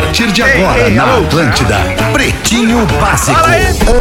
Partir de agora, na Atlântida, Pretinho Básico,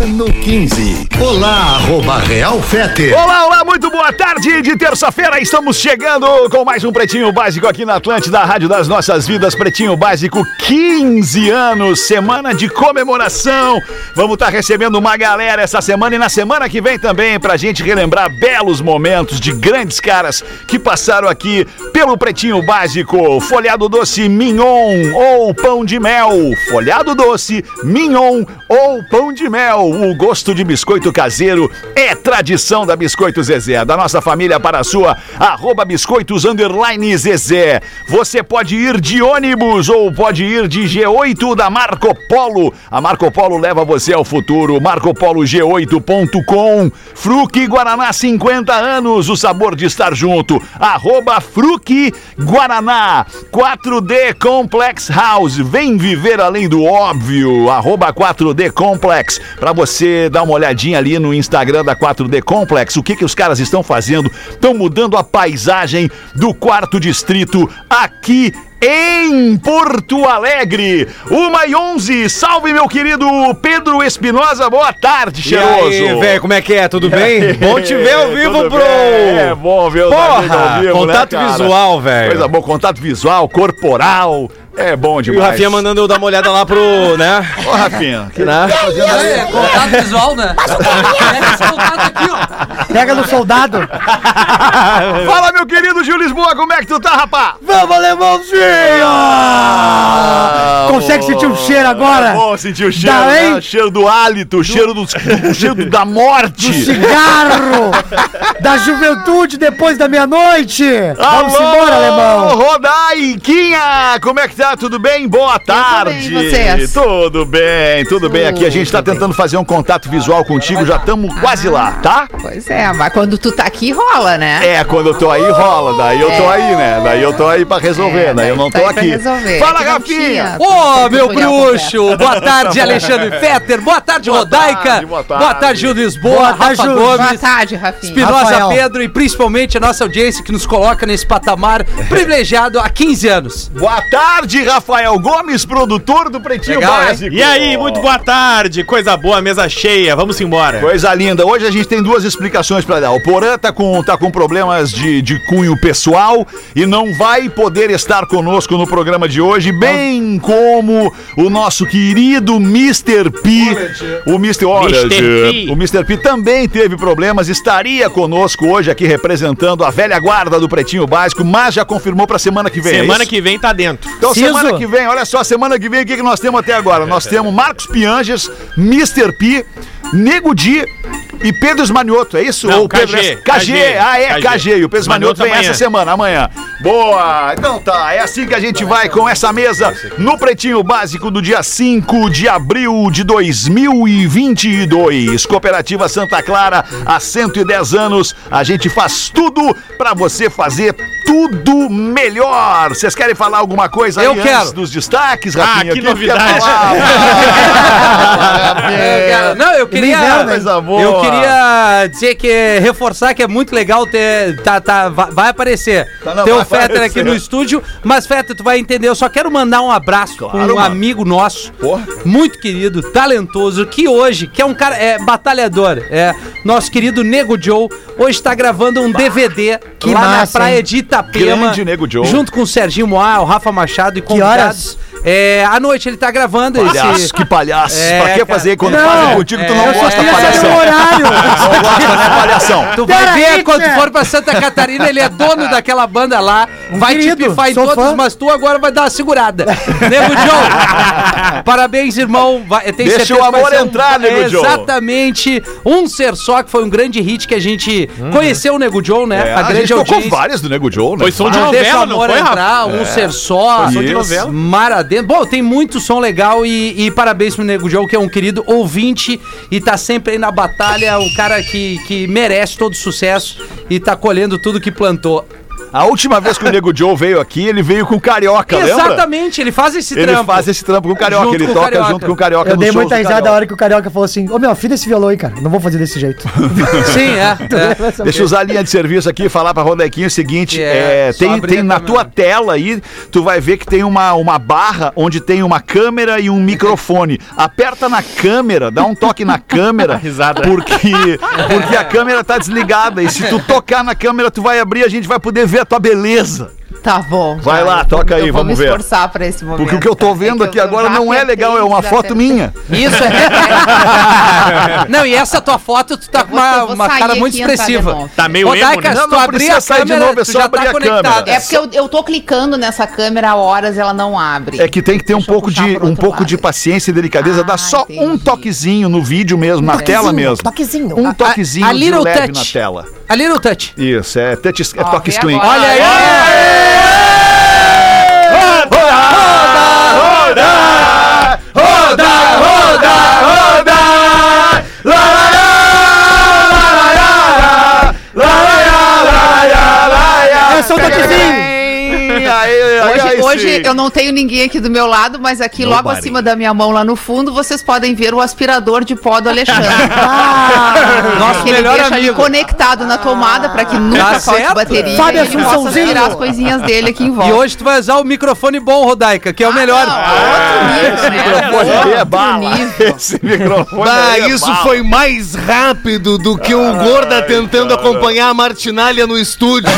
ano 15. Olá, arroba Real Fete. Olá, olá, muito boa tarde de terça-feira. Estamos chegando com mais um Pretinho Básico aqui na Atlântida, Rádio das Nossas Vidas. Pretinho Básico, 15 anos, semana de comemoração. Vamos estar recebendo uma galera essa semana e na semana que vem também pra gente relembrar belos momentos de grandes caras que passaram aqui pelo Pretinho Básico. Folhado doce mignon ou pão de mel. Folhado doce, mignon ou pão de mel. O gosto de biscoito caseiro é tradição da Biscoito Zezé, da nossa família para a sua, arroba biscoitos underline Zezé. Você pode ir de ônibus ou pode ir de G8 da Marco Polo. A Marco Polo leva você ao futuro. MarcoPoloG8.com. Fruque Guaraná 50 anos, o sabor de estar junto. Arroba Fruque Guaraná. 4D Complex House. Vem viver além do óbvio. Arroba 4D Complex. Pra você dar uma olhadinha ali no Instagram da 4D Complex. O que, que os caras estão fazendo? Estão mudando a paisagem do quarto distrito aqui em Porto Alegre. Uma e onze. Salve, meu querido Pedro Espinosa. Boa tarde, cheiroso. E aí, velho, como é que é? Tudo bem? bom te ver ao vivo, Tudo bro! bem? É bom ver amigos Porra! ao vivo, contato né, visual, velho. Coisa boa, contato visual, corporal. É bom E demais. o Rafinha mandando eu dar uma olhada lá pro, né? Ô, Rafinha. Que... né? É, contato visual, né? Pega esse contato aqui, ó. Pega no soldado. Fala, meu querido Gil Lisboa, como é que tu tá, rapá? Vamos, alemãozinho! Consegue sentir o cheiro agora? Bom sentir o cheiro, né? cheiro do hálito, o cheiro, do, o cheiro da morte. Do cigarro! da juventude depois da meia-noite! Vamos embora, alemão! Rodaiquinha! Como é que tá? Tudo bem? Boa tarde! bem, vocês? Tudo bem, tudo bem. Aqui a gente tá tentando fazer um contato visual contigo, já estamos quase lá, tá? Pois é, mas quando tu tá aqui rola, né? É, quando eu tô aí rola, daí eu tô aí, né? Daí eu tô aí pra resolver, É, daí eu não tá tô aqui. Fala, É Rafinha! tinha Ô, meu tutorial bruxo! Boa tarde, Alexandre Fetter! Boa tarde, Boa Rodaica! tarde, boa tarde. Boa tarde, Gil Lisboa, Boa tarde, Rafa Gil. Boa Gomes, tarde, Rafinha. Espinosa Rafael. Pedro e principalmente a nossa audiência que nos coloca nesse patamar privilegiado há 15 anos. Boa tarde, Rafael Gomes, produtor do Pretinho Legal, hein? Básico. E aí, muito boa tarde, coisa boa, mesa cheia, vamos embora. Coisa linda. Hoje a gente tem duas explicações pra dar. O Porã tá com, tá com problemas de, de cunho pessoal e não vai poder estar conosco no programa de hoje, bem como o nosso querido Mr. P. O Mr. P. O Mr. P também teve problemas, estaria conosco hoje aqui representando a velha guarda do Pretinho Básico, mas já confirmou pra semana que vem. é Semana isso? que vem tá dentro. Então, Ciso. semana que vem, olha só, semana que vem, o que, que nós temos até agora? Nós temos Marcos Pianges, Mr. P, Nego Di e Pedro Esmanioto, é isso? Não, Ou Pedro KG, KG, KG, ah, é, KG. KG. E o Pedro Esmanioto vem amanhã. essa semana, amanhã. Boa! Então tá, é assim que a gente vai com essa mesa no Pretinho Básico do dia 5 de abril de 2022. Cooperativa Santa Clara, há 110 anos, a gente faz tudo pra você fazer tudo melhor. Vocês querem falar alguma coisa Eu aí quero. antes dos destaques, Ah, Rafinha? que O tu quer novidade. falar? Não, eu queria. Eu queria dizer que reforçar que é muito legal ter. Tá, tá, vai, aparecer. Tá, não, ter vai o Fetter aparecer. aqui no estúdio. Mas, Fetter, tu vai entender. Eu só quero mandar um abraço Claro, pra um mano. amigo nosso. Porra. Muito querido, talentoso, que hoje, que é um cara, é batalhador, é nosso querido Nego Joe, hoje tá gravando um DVD Que lá na massa, praia hein? de Itapema. Grande Nego Joe. Junto com o Serginho Moá, o Rafa Machado e convidados. É, à noite ele tá gravando Palhaço, esse. que palhaço. É, pra que cara. fazer quando Não, fazem contigo, tu não é, Eu só queria saber palhação. o horário! Não gosta, né, palhação? Tu vai Pera ver aí, quando for pra Santa Catarina, ele é dono daquela banda lá. vai querido, te pifar em todos, fã. mas tu agora vai dar uma segurada. Nego Joe, parabéns, irmão. Vai, tenho Deixa certeza o amor ser um- entrar, Nego Joe. Exatamente. Um Ser Só, que foi um grande hit que a gente conheceu o Nego Joe, né? É, a a grande gente tocou audiência. várias do Nego Joe, né? Foi som de. Deixa o novela, não amor foi, entrar, um ser só. Foi som de novela. Mar adentro. Bom, tem muito som legal e, e parabéns pro Nego Joe, que é um querido ouvinte e tá sempre aí na batalha, um cara que, que merece todo sucesso e tá colhendo tudo que plantou. A última vez que o Nego Joe veio aqui, ele veio com o Carioca, lembra? Exatamente, ele faz esse Ele trampo. faz esse trampo com o Carioca, Junto ele com o toca Carioca. junto com o Carioca Eu dei muita risada Carioca. a hora que o Carioca falou assim, ô meu, afina esse violão aí, cara. Não vou fazer desse jeito. Sim, é. é. Deixa eu usar a linha de serviço aqui e falar pra Rodequinha o seguinte: É, é, tem, tem na tua tela aí, tu vai ver que tem uma, uma barra onde tem uma câmera e um microfone. Aperta na câmera, dá um toque na câmera, Risada. porque, porque a câmera tá desligada. E se tu tocar na câmera, tu vai abrir, a gente vai poder ver a tua beleza. Tá bom. Vai lá, toca aí, eu vou vamos me ver. esforçar pra esse momento. Porque o que eu tô vendo É que aqui agora não é legal, é uma foto tentei. minha. Isso é. Não, e essa tua foto, tu tá com uma, uma cara muito expressiva. Tá meio emo, Rodaica, né? Não, tu não precisa a sair de câmera, novo, é só já abrir tá a câmera. É porque eu, eu tô clicando nessa câmera há horas ela não abre. É que tem que ter um pouco, de, um pouco de paciência e delicadeza. Ah, Dá só um toquezinho no vídeo mesmo, na tela mesmo. Toquezinho. Um toquezinho a de little leve touch. na tela. A little touch. Isso, é, touch, é toque screen. Olha aí! É só um toquezinho. Hoje, hoje eu não tenho ninguém aqui do meu lado, mas aqui logo Nobody. acima da minha mão, lá no fundo, vocês podem ver o aspirador de pó do Alexandre. Nosso que ele melhor deixa ali amigo. conectado na tomada para que nunca Tá falte certo. bateria Sabe e ele possa aspirar as coisinhas dele aqui em volta. E hoje tu vai usar o microfone bom, Rodaica, que é o melhor. Outro nível, né? microfone aí é Outro bala. nível. Esse microfone Bah, aí é isso bala. foi mais rápido do que o Gorda tentando acompanhar a Martinalha no estúdio.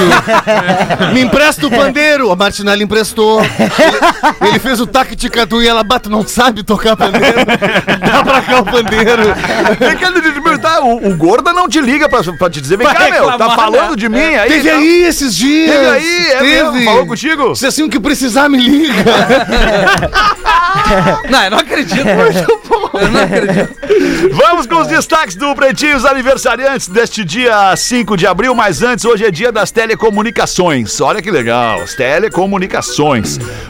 Me empresta o pandeiro. A Martinalha emprestou. Ele, ele fez o tac-ticatu e ela bate, não sabe tocar pandeiro. Dá pra cá o pandeiro. Vem cá, tá, o, o Gorda não te liga pra, pra te dizer, vem cá, meu, tá reclamar, falando né? de mim aí? Teve tá? aí esses dias. Teve aí, é mesmo? Falou contigo? Se assim o que precisar, me liga. Não, eu não acredito. Eu não acredito. Vamos com os destaques do Pretinhos Aniversariantes deste dia 5 de abril, mas antes, hoje é dia das telecomunicações. Olha que legal, as telecomunicações.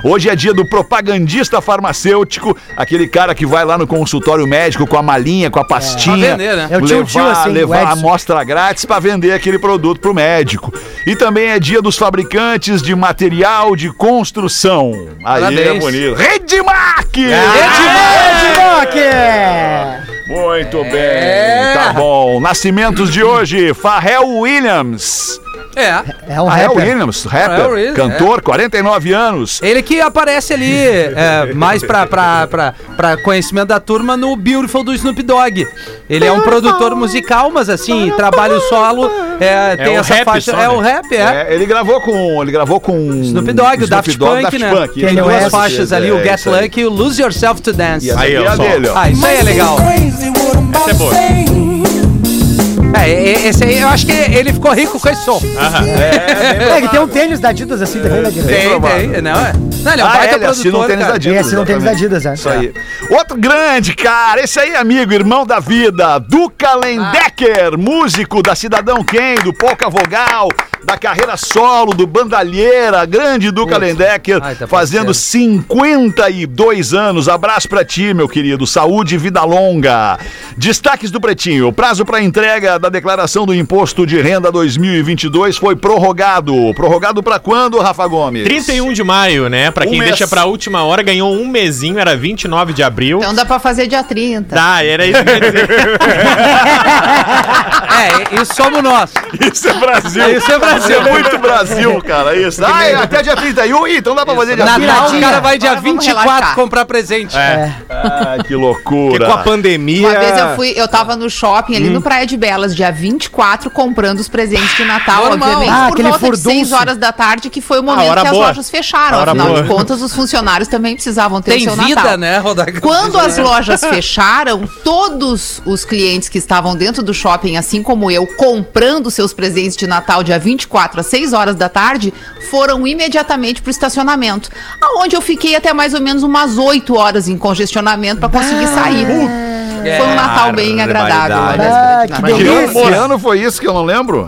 Hoje é dia do propagandista farmacêutico, aquele cara que vai lá no consultório médico com a malinha, com a pastinha. Pra vender, né? Um levar, tio assim, levar a amostra grátis para vender aquele produto pro médico. E também é dia dos fabricantes de material de construção. Aí é Parabéns. bonito. Redmac! Muito bem, É. tá bom. Nascimentos de hoje, Pharrell Williams. É. É um rapper. Williams, rapper, Williams, cantor, 49 anos. Ele que aparece ali, é, mais pra, pra, pra, pra conhecimento da turma, no Beautiful do Snoop Dogg. Ele é um produtor musical, mas assim, trabalho solo, é, tem o essa rap faixa. só, é né? o rap, é. É, ele gravou com. Ele gravou com. Snoop Dogg, o Daft Punk, Daft né? Punk, Tem duas West, faixas ali, o É, Get aí. Lucky e o Lose Yourself to Dance. E Aí, é ó, dele, ó. Ah, isso aí é legal. Essa é boa. É, e- esse aí, eu acho que ele ficou rico com esse som. É, que tem um tênis da Adidas assim também, né, Guilherme? Tem, tem, não é? Não, ele é um Ah, baita é, ele assina um produtor, tênis cara. da Adidas. Tem assim, não tênis da. Adidas, é. Isso aí. Outro grande, cara. Esse aí, amigo, irmão da vida. Duca Lendecker, músico da Cidadão Quem, do Pouca Vogal, da carreira solo, do Bandalheira. Grande Duca Lendecker, Ai, tá fazendo parceiro. 52 anos. Abraço pra ti, meu querido. Saúde e vida longa. Destaques do Pretinho. O prazo para entrega da declaração do Imposto de Renda 2022 foi prorrogado. Prorrogado pra quando, Rafa Gomes? 31 de maio, né? Pra Um quem mês. deixa pra última hora, ganhou um mesinho, era 29 de abril. Então dá pra fazer dia 30. Tá, era isso que eu ia dizer. É, isso somos nós. Isso é Brasil. Isso é Brasil. Isso é muito Brasil, cara. Isso. Ah, é até dia 31? Ih, então dá pra fazer dia Natal, 30. o cara vai dia Agora vamos 24 relaxar. comprar presente. É. Ah, que Porque loucura. com a pandemia. Uma vez eu fui, eu tava no shopping ali no Praia de Belas, dia 24, comprando os presentes de Natal, Normal. obviamente, Ah, por volta de furdunço. 6 horas da tarde, que foi o momento hora que as boa. lojas fecharam. Hora Afinal boa. de contas, os funcionários também precisavam ter Tem o seu vida, Natal. né, Rodaca? Quando as lojas fecharam, todos os clientes que estavam dentro do shopping, assim como eu, comprando seus presentes de Natal dia 24 às 6 horas da tarde, foram imediatamente pro estacionamento, aonde eu fiquei até mais ou menos umas 8 horas em congestionamento para conseguir sair. Foi um Natal bem agradável. Ah, de que. Que delícia. ano, foi isso que eu não lembro?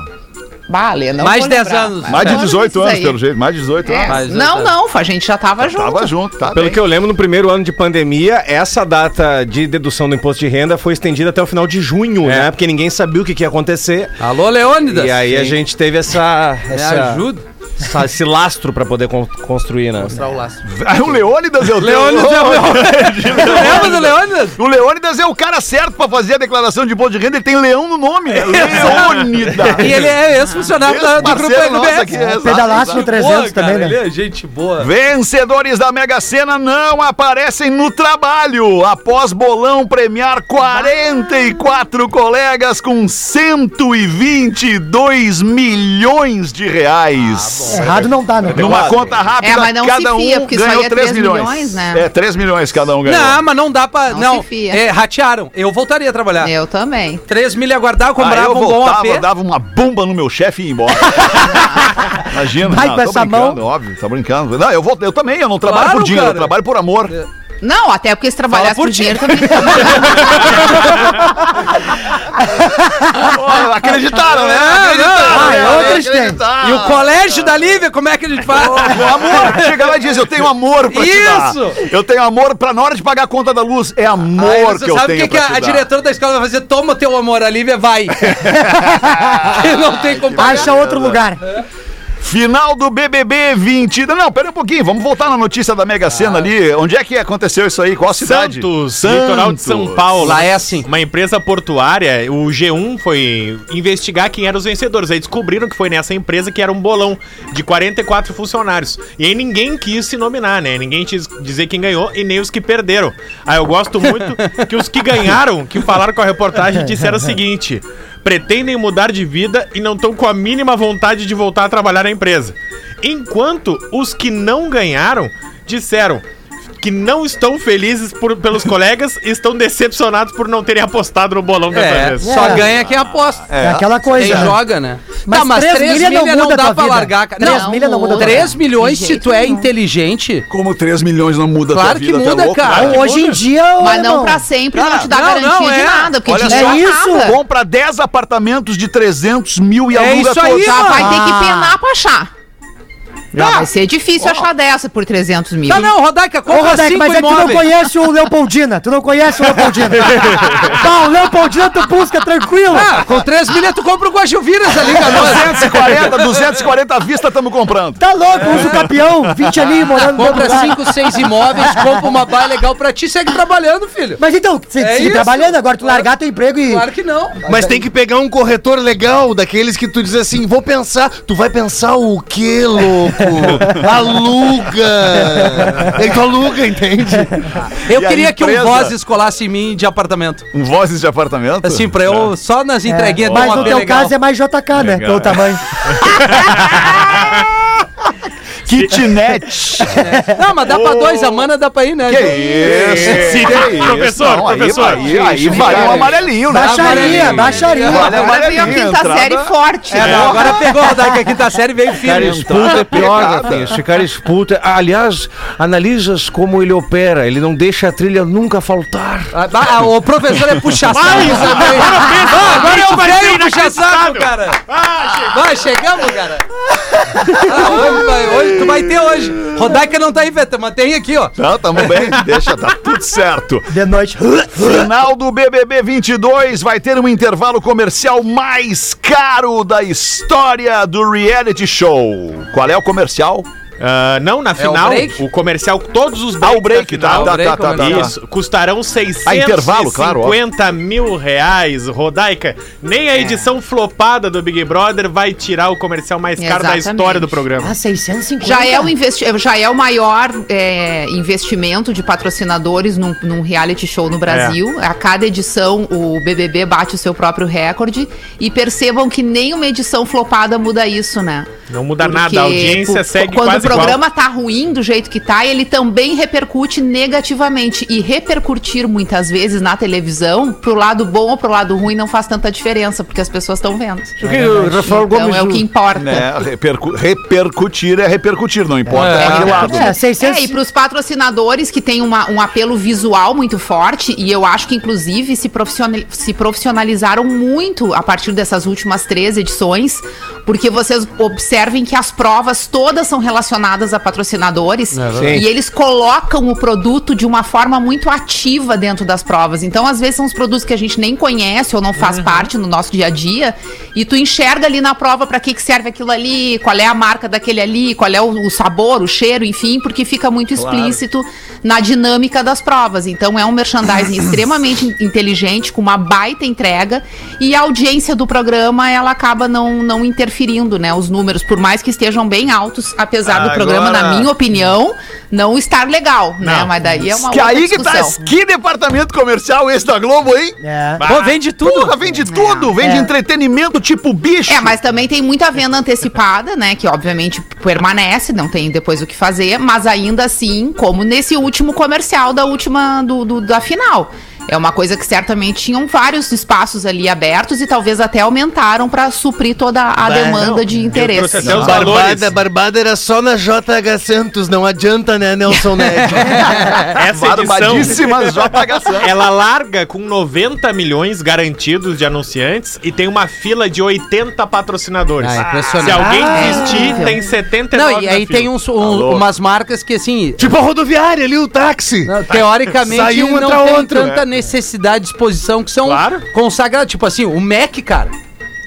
Vale, não Mais vou 10 lembrar, anos. Mais de foi 18 isso anos, pelo jeito. Mais de 18 É, anos. Não, 18 não, a gente já tava junto. Tava junto, tá Pelo bem. que eu lembro, no primeiro ano de pandemia, essa data de dedução do imposto de renda foi estendida até o final de junho, né? Porque ninguém sabia o que, que ia acontecer. Alô, Leônidas. E aí a gente teve essa. Me essa ajuda. Esse lastro pra poder con- construir, né? Mostrar o laço. Ah, o Leônidas é o Leônidas é o Lembra do Leônidas? O Leônidas é o cara certo pra fazer a declaração de imposto de renda, ele tem leão no nome, né? Leônidas. E ele é ex-funcionário da- do grupo Ex-parceiro nosso RBS. aqui, exato, Pedalaço exato. no 300 Boa, também, cara, né? Ele é gente boa. Vencedores da Mega Sena não aparecem no trabalho após bolão premiar 44 colegas com 122 milhões de reais. Errado não tá, né? Numa conta rápida, É, mas não se cada um fia, porque isso ganhou aí é 3 três milhões. milhões, né? É, 3 milhões cada um ganhou. Não, mas não dá pra. Não Não, se fia. é, ratearam. Eu voltaria a trabalhar. Eu também. 3 mil ia guardar, eu Ah, comprava eu um bom voltava, AP. dava uma bomba no meu chefe e ia embora. Imagina. Vai não, com tô essa brincando, mão. Óbvio, tá brincando. Não, eu, vou, eu também, eu não trabalho Claro, por dinheiro, cara. eu trabalho por amor. Não, até porque se trabalhasse por por dinheiro também. Ó, acreditaram, né? É, Acreditaram, né? Outros têm. Acreditaram. E o colégio da Lívia, como é que a gente faz? O amor, chega lá e diz, eu tenho amor pra te dar. Isso! Eu tenho amor pra, na hora de pagar a conta da luz, é amor Aí que eu sabe o tenho que, que a, a diretora da escola vai fazer? Toma teu amor, a Lívia vai. Que não tem como. Acha outro lugar. Final do BBB 20. Não, pera um pouquinho, vamos voltar na notícia da Mega Sena ali. Onde é que aconteceu isso aí? Qual a cidade? Santos, litoral de São Paulo. Lá é assim. Uma empresa portuária, o G1 foi investigar quem eram os vencedores. Aí descobriram que foi nessa empresa que era um bolão de 44 funcionários. E aí ninguém quis se nominar, né? Ninguém quis dizer quem ganhou e nem os que perderam. Aí eu gosto muito que os que ganharam, que falaram com a reportagem, disseram o seguinte: pretendem mudar de vida e não estão com a mínima vontade de voltar a trabalhar na empresa. Enquanto os que não ganharam disseram que não estão felizes por- pelos colegas e estão decepcionados por não terem apostado no bolão dessa É, vez. só É. ganha quem aposta. É aquela coisa. Quem né? joga, né? Mas tá, mas três 3 milha milha não não, muda a dá pra vida. largar, cara. Três Não, milha não muda a tua 3 milhões se tu é inteligente. Como 3 milhões não muda Claro tua vida, que tu é muda, cara. né? Hoje em dia, Mas não irmão, pra sempre, não te dá não, garantia não, de é. nada. Porque Olha dinheiro só, não é isso. Compra 10 apartamentos de 300 mil e É aluga isso aí, todos. Já mano. vai ter que penar pra achar. Já vai ser difícil achar dessa por 300 mil. Não, não, Rodaica, Ô, compra Rodeck, 5 mas é que tu não conhece o Leopoldina. Tu não conhece o Leopoldina. tá, o Leopoldina tu busca tranquilo. Ah, com 3 milha tu compra o Guajuviras ali, cara. 240, 240 à vista estamos comprando. Tá louco, usa o campeão, 20 ali morando Compra lugar. 5, 6 imóveis, compra uma baia legal pra ti, segue trabalhando, filho. Mas então, você É isso. trabalhando, agora tu largar teu emprego e... Claro que não. Mas tem que pegar um corretor legal, daqueles que tu diz assim, vou pensar. Tu vai pensar o quê, louco? Aluga! Tu aluga, entende? Eu E queria que um? Vozes colasse em mim de apartamento. Um vozes de apartamento? Assim, pra eu só nas entreguinhas É, mas no teu legal. caso é mais JK, né? Pelo tamanho. Kitnet. Não, mas dá pra dois, a mana dá pra ir, né? Que isso? Sim, que isso? professor, Não, aí- professor. Aí, aí, vale um amarelinho, né? Baixaria, baixaria. Vale Agora veio a amarelinho, quinta entrada- série forte. É, né? não, agora pegou a Rodaica, a quinta série veio Cara firme. expulso é pior, Pegada. Rafinha. Esse cara expulso. é- Aliás, analisas como ele opera. Ele não deixa a trilha nunca faltar. Ah, ah, o professor é puxa-saco. Ah, agora é o puxa-saco, cara. Vai, chegamos, cara. Ah, hoje, vai- hoje- tu vai ter hoje. Rodaica não tá aí, Veta, mas tem aqui, ó. Não, tamo bem, deixa, tá tudo certo. De noite. Final do BBB 22 vai ter um intervalo comercial mais caro da história do reality show. Qual é o comercial? Ah, não, na É o final, break? o, comercial, todos os Ah, o breaks break, da tá, final, tá, break tá, tá, tá. Isso, custarão 650 Ah, intervalo, claro, mil reais, Rodaica. Nem a edição flopada do Big Brother vai tirar o comercial mais caro da Exatamente. história do programa. Ah, 650. Já é o, investi já é o maior é, investimento de patrocinadores num, num reality show no Brasil. A cada edição o BBB bate o seu próprio recorde. E percebam que nem uma edição flopada muda isso, né? Não muda Porque, nada, a audiência pu- segue Quando quase o programa tá ruim do jeito que tá, ele também repercute negativamente. E repercutir muitas vezes na televisão, pro lado bom ou pro lado ruim, não faz tanta diferença, porque as pessoas estão vendo. O Rafael Então Gomes. é o que importa. Né, repercu- repercutir é repercutir, não importa É. pra que lado. É, 600... É, e para os patrocinadores que têm uma- um apelo visual muito forte, e eu acho que, inclusive, se, se profissionalizaram muito a partir dessas últimas três edições, porque vocês observem que as provas todas são relacionadas direcionadas a patrocinadores É e eles colocam o produto de uma forma muito ativa dentro das provas. Então, às vezes, são os produtos que a gente nem conhece ou não faz Uhum. parte no nosso dia a dia e tu enxerga ali na prova para que, que serve aquilo ali, qual é a marca daquele ali, qual é o, o sabor, o cheiro, enfim, porque fica muito explícito na dinâmica das provas. Então, é um merchandising extremamente in- inteligente, com uma baita entrega e a audiência do programa, ela acaba não, não interferindo, né? Os números, por mais que estejam bem altos, apesar do programa, Agora- na minha opinião, não estar legal, né? Mas daí é uma Que outra aí que tá. discussão. Que departamento comercial esse da Globo, hein? É. Pô, vende tudo. Porra, vende tudo. Vende É. entretenimento tipo bicho. É, mas também tem muita venda antecipada, né? Que obviamente permanece, não tem depois o que fazer, mas ainda assim, como nesse último comercial da última do, do- da final. É uma coisa que certamente tinham vários espaços ali abertos e talvez até aumentaram para suprir toda a demanda de interesse. até os. Barbada, Barbada era só na JH Santos, não adianta, né, Nelson Ned? Essa edição, Barbadíssimas JH Santos. ela larga com 90 milhões garantidos de anunciantes e tem uma fila de 80 patrocinadores. Ah, impressionante. Se alguém Ah, desistir, incrível. tem 79 Não, e aí tem uns, um- umas marcas que, assim, tipo a rodoviária ali, o táxi. não, teoricamente Sai um, não tem outro. tanta necessidade de exposição que são Claro. consagradas. Tipo assim, o Mac, cara.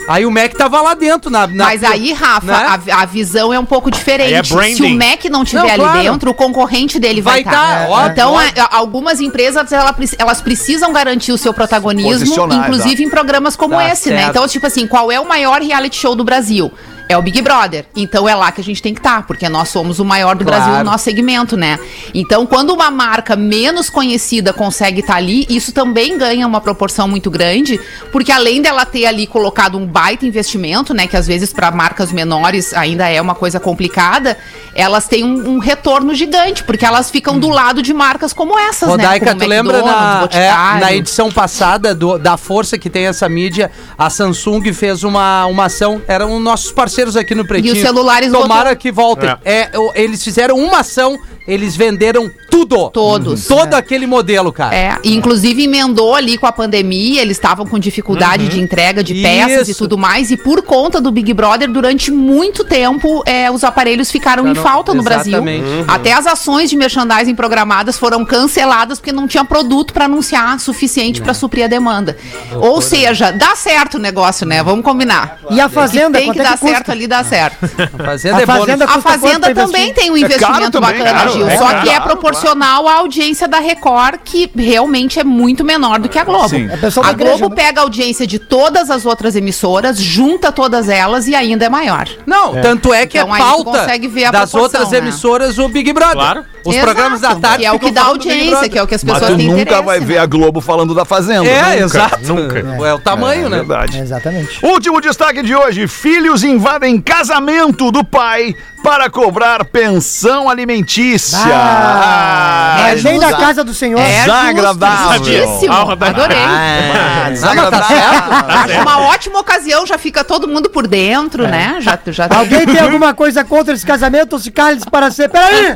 Aí o Mac tava lá dentro. Na, na- Mas aí, Rafa, né? a, a visão é um pouco diferente. Aí é branding. Se o Mac não tiver Não, ali claro. dentro, o concorrente dele vai Vai estar. tá, ó, então, ó. a- a- algumas empresas ela elas precisam garantir o seu protagonismo, Posicionar, inclusive em programas como Tá esse, né? certo. Então, tipo assim, qual é o maior reality show do Brasil? É o Big Brother. Então é lá que a gente tem que estar, porque nós somos o maior do Claro. Brasil no nosso segmento, né? Então, quando uma marca menos conhecida consegue estar ali, isso também ganha uma proporção muito grande, porque além dela ter ali colocado um baita investimento, né, que às vezes para marcas menores ainda é uma coisa complicada, elas têm um, um retorno gigante, porque elas ficam do lado de marcas como essas, Rodaica, né? Como tu lembra na, é, na edição passada do- da força que tem essa mídia, a Samsung fez uma, uma ação, eram nossos parceiros aqui no Pretinho. E os celulares Tomara voltou. que voltem. É, o- eles fizeram uma ação, eles venderam tudo. Todos. Todo aquele modelo, cara. É, e inclusive emendou ali com a pandemia, eles estavam com dificuldade de entrega de peças e Isso. tudo mais, e por conta do Big Brother, durante muito tempo, é, os aparelhos ficaram em falta no Brasil. exatamente. Uhum. Até as ações de merchandising programadas foram canceladas porque não tinha produto para anunciar suficiente para suprir a demanda. Ou seja, dá certo o negócio, né? Vamos combinar. E a Fazenda, Tem quanto que é que dar custa? Certo ali, dá certo. A Fazenda A é. Fazenda A custa quanto Fazenda também tem um É investimento também, bacana, claro, Gil. é só que é claro. proporcional à audiência da Record, que realmente é muito menor do que a Globo. Sim. É pessoal da a Globo né? pega a audiência de todas as outras emissoras, junta todas elas e ainda é maior. Não, tanto é que Então é tu pauta consegue ver a das outras né? emissoras o Big Brother. Claro. Os Exato, programas da tarde Que é o que dá audiência, que é o que as Mas pessoas tu têm nunca interesse. vai né? ver a Globo falando da Fazenda. É, Nunca. exato. Nunca. É o tamanho, É né? verdade. Exatamente. Último destaque de hoje: filhos invadem casamento do pai para cobrar pensão alimentícia. Ah, é Mas vem da casa do senhor. É Desagradável. Ah, Rodaica. Adorei. Ah, Não, mas tá certo. Acho uma ótima ocasião, já fica todo mundo por dentro, né? Já, já Alguém tem alguma coisa contra esse casamento ou se cala para ser? Peraí!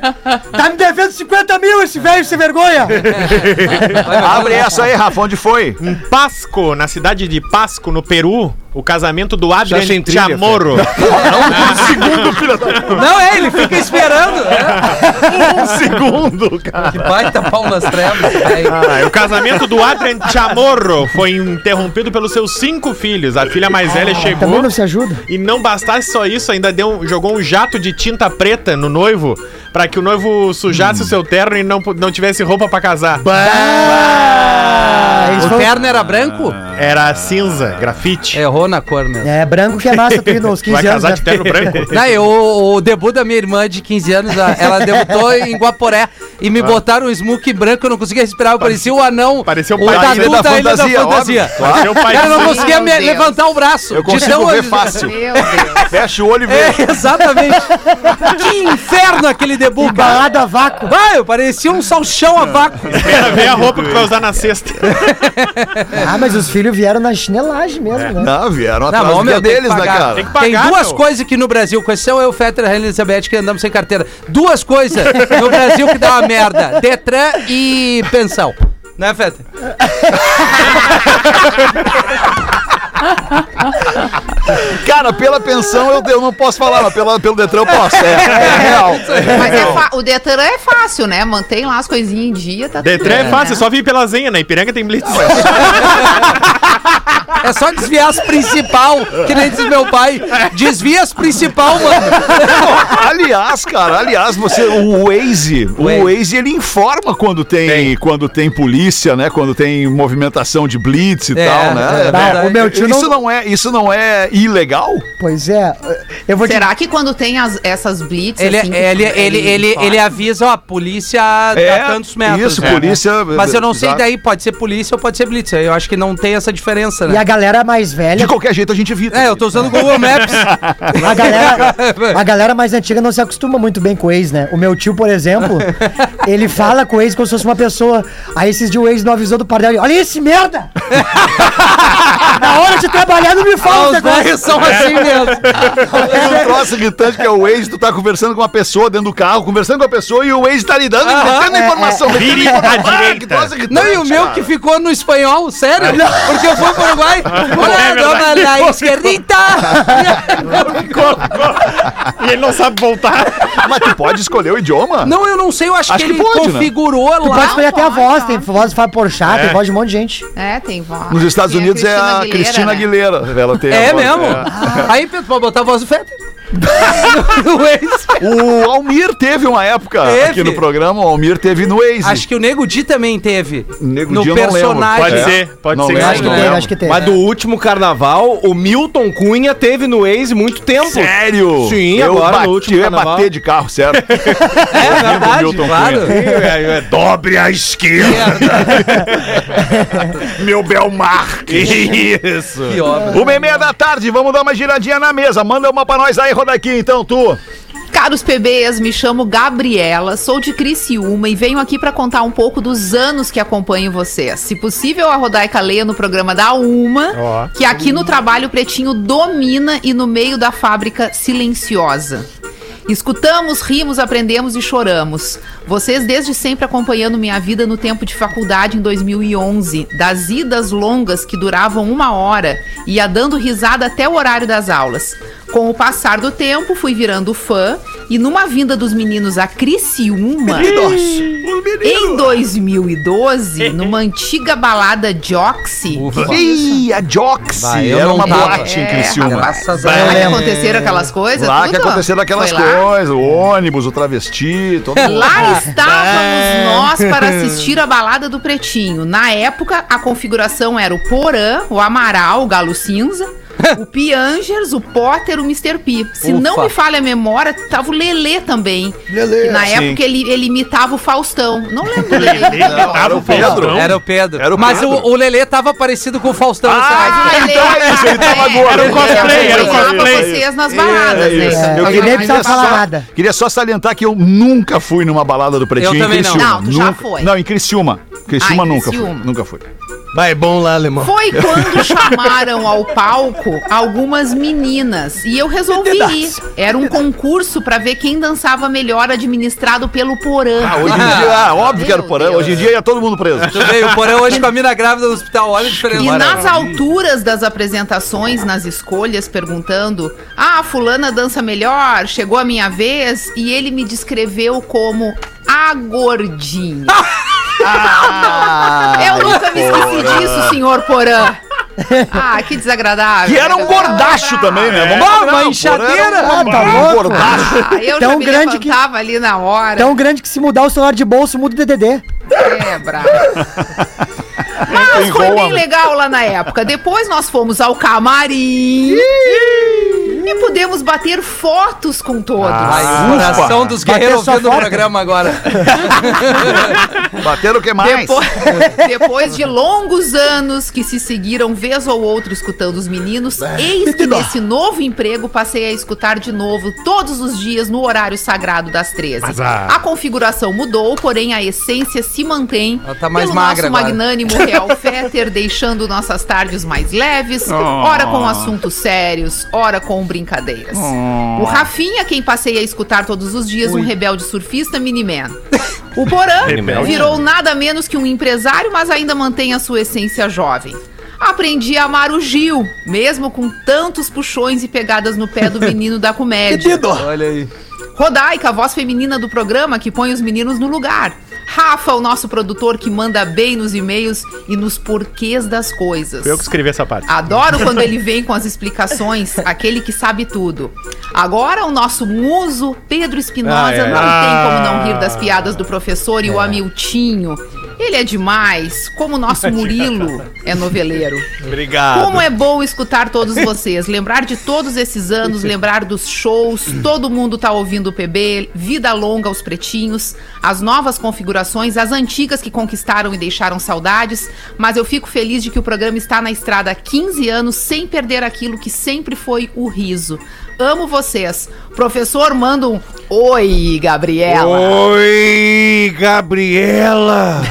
Tá me devendo 50 mil esse velho sem vergonha! Abre essa aí, Rafa, onde foi? Em Pasco, na cidade de Pasco, no Peru, o casamento do Adrian Chamorro. segundo, filho da... Não, é, ele fica esperando. né? Um segundo, cara. Que baita pau nas trevas. Ah, o casamento do Adrian Chamorro foi interrompido pelos seus cinco filhos. A filha mais velha Também chegou não se ajuda. e não bastasse só isso, ainda deu um- jogou um jato de tinta preta no noivo pra que o noivo sujasse o seu terno e não, não tivesse roupa pra casar. Ah, eles O foram- terno era branco? Era cinza, grafite. Errou na cor mesmo. É, branco que é massa, tu ir nos 15 Vai anos. casar né? de terno branco? Não, eu, o debut da minha irmã de 15 anos, a- ela debutou em Guaporé e me botaram um smoke branco, eu não conseguia respirar, eu parecia o anão, Parecia o pai da da Ilha da Fantasia, Fantasia. o pai Cara, eu não conseguia me Meu Deus. levantar o braço. Eu consigo ver fácil. Meu Deus. Fecha o olho e vê. É, exatamente. que inferno aquele debut, cara. Embalado a vácuo. Vai, eu parecia um salchão a vácuo. Espera ver a roupa que tu vai usar na sexta. Ah, mas os filhos vieram na chinelagem mesmo, né? Não, vieram Não, atrás ô, meu, deles, né, cara? Tem que pagar, Tem duas meu. coisas que no Brasil, com exceção eu, Fetter e a Elizabeth, que andamos sem carteira. Duas coisas no Brasil que dá uma merda: Detran e pensão. Né, Fetter? Cara, pela pensão eu, eu não posso falar, mas pela, pelo Detran eu posso. É, é real. Mas é fa- o Detran é fácil, né? Mantém lá as coisinhas em dia, tá tudo Detran é bem, fácil, é né? só vir pela zenha, né? Ipiranga tem blitz. É só desviar as principal, que nem diz meu pai. Desvia as principal, mano. aliás, cara, aliás, você, o Waze, o Waze. Waze, ele informa quando tem, quando tem polícia, né? Quando tem movimentação de blitz e É, tal, né? é verdade. o meu tio isso não... não... é, isso não é ilegal? Pois é, eu vou te... Será que quando tem as- essas blitz, Ele, assim, que ele, ele, ele, informa? ele avisa, ó, polícia É, a tantos metros. isso, né? polícia- Mas eu não sei exato. daí, pode ser polícia ou pode ser blitz. Eu acho que não tem essa diferença, E né? a galera mais velha... De qualquer jeito a gente evita. É, eu tô usando o Google Maps. A galera, a galera mais antiga não se acostuma muito bem com o ex, né? O meu tio, por exemplo, ele fala com o ex como se fosse uma pessoa. Aí esses dias o ex não avisou do par dele. Olha esse merda! Na hora de trabalhar não me fala Ah, os os velhos são assim mesmo. Tem um troço irritante que é o Waze, tu tá conversando com uma pessoa dentro do carro, conversando com a pessoa e o Waze tá lhe dando, metendo informação. metendo Vire informação. Ah, direita. que troço irritante, Não, e o meu cara. que ficou no espanhol, sério? Porque eu fui pro Uruguai. Olha, É dona la esquerdita. e ele não sabe voltar. Mas tu pode escolher o idioma? Não, eu não sei, eu acho, Acho que, que ele pode, né? configurou Tu pode lá. escolher até a voz, tem voz do Fábio Porchat, tem voz de um monte de gente. É, tem voz. Nos Estados Tem Unidos é a Cristina né? Aguilera. Ela tem a É voz, mesmo? Aí, Pedro, pode botar a voz do Fetter. No Waze. O Almir teve uma época Teve. aqui no programa, o Almir teve no Waze. Acho que o Nego Di também teve. Nego no Di personagem. Pode É. ser, pode Não ser. lembro, que Acho que teve, acho que teve. Mas do último carnaval, o Milton Cunha teve no Waze muito tempo. Sério? Sim, eu agora, bati, no último eu ia carnaval. bater de carro, certo? É verdade, Milton claro. Cunha. Dobre à esquerda. Meu Belmarque. Isso. Pior. Uma e meia da tarde, vamos dar uma giradinha na mesa. Manda uma pra nós aí, Rodaqui, então, tu. Caros PBs, me chamo Gabriela, sou de Criciúma e venho aqui pra contar um pouco dos anos que acompanho vocês. Se possível, a Rodaica leia no programa da Uma, Ó. que aqui no trabalho o Pretinho domina e no meio da fábrica silenciosa. Escutamos, rimos, aprendemos e choramos. Vocês desde sempre acompanhando minha vida no tempo de faculdade em 2011, das idas longas que duravam uma hora, ia dando risada até o horário das aulas. Com o passar do tempo, fui virando fã e numa vinda dos meninos a Criciúma, em 2012, numa antiga balada Joxy, Ih, a Joxy. Vai, eu Era uma tava. boate em É, Criciúma. Graças a Lá que Deus. aconteceram aquelas coisas, Lá que tudo? aconteceram aquelas Foi lá? coisas, o ônibus, o travesti, todo mundo. Lá estávamos nós para assistir a balada do Pretinho. Na época, a configuração era o Porã, o Amaral, o Galo Cinza, o Piangers, o Potter, o Mr. P. Se não Ufa. me falha a memória, tava o Lelê também. Lelê. Que na Sim. época ele, ele imitava o Faustão. Não lembro do Lelê. Era o Pedro. Era o Pedro. Era o Mas Pedro. O, o Lelê tava parecido com o Faustão. Ah? Lelê- então é isso, ele tava agora. Era um cosplay, era acompanhava cosplay. vocês nas baladas, É isso. né? Eu É, queria, queria falar só, nada. queria só salientar que eu nunca fui numa balada do Pretinho Eu em não. Criciúma. Não, tu já foi. Não, em Criciúma. Criciúma Ah, em nunca Criciúma. fui. Nunca fui. Vai, bom lá, alemão. Foi quando chamaram ao palco algumas meninas e eu resolvi ir. Era um concurso pra ver quem dançava melhor, administrado pelo Porã. Ah, hoje em dia, ah, óbvio que era o Meu porão. Deus. Hoje em dia ia todo mundo preso. Veio, o Porã hoje com a mina grávida no hospital. Olha a diferença. E nas alturas das apresentações, nas escolhas, perguntando: Ah, fulana dança melhor, chegou a minha vez, e ele me descreveu como a gordinha. Ah, Eu nunca me esqueci disso, senhor Porã. Ah, que desagradável. Que era um gordacho também, né? Vamos Ah, lembrar, uma enxadeira. Ah, tá um louco. gordacho. Ah, eu Tão já me grande que- ali na hora. Tão grande que se mudar o celular de bolso, muda o DDD. É, bravo. Mas foi bem legal lá na época. Depois nós fomos ao camarim e pudemos bater fotos com todos. Ai, Ah, o coração dos guerreiros ouvindo o programa agora. Bateram o que mais? Depois, depois de longos anos que se seguiram vez ou outra escutando os meninos, eis que nesse novo emprego passei a escutar de novo todos os dias no horário sagrado das 13. Mas a- A configuração mudou, porém a essência se mantém. Ela tá mais pelo magra nosso agora. magnânimo Real Fetter, deixando nossas tardes mais leves, ora com assuntos sérios, ora com brincadeiras. O Rafinha, quem passei a escutar todos os dias, um rebelde surfista miniman. O Porã virou nada menos que um empresário, mas ainda mantém a sua essência jovem. Aprendi a amar o Gil, mesmo com tantos puxões e pegadas no pé do menino da comédia. Olha aí. Rodaica, a voz feminina do programa que põe os meninos no lugar. Rafa, o nosso produtor que manda bem nos e-mails e nos porquês das coisas. Foi eu que escrevi essa parte. Adoro quando ele vem com as explicações, aquele que sabe tudo. Agora o nosso muso Pedro Espinosa Ah, é. não Ah. tem como não rir das piadas do professor e o Amiltinho. Ele é demais, como o nosso Murilo é noveleiro. Obrigado. Como é bom escutar todos vocês, lembrar de todos esses anos, lembrar dos shows, todo mundo tá ouvindo o PB, vida longa aos pretinhos, as novas configurações, as antigas que conquistaram e deixaram saudades, mas eu fico feliz de que o programa está na estrada há 15 anos sem perder aquilo que sempre foi o riso. Amo vocês. Professor, manda um Oi, Gabriela. Oi, Gabriela!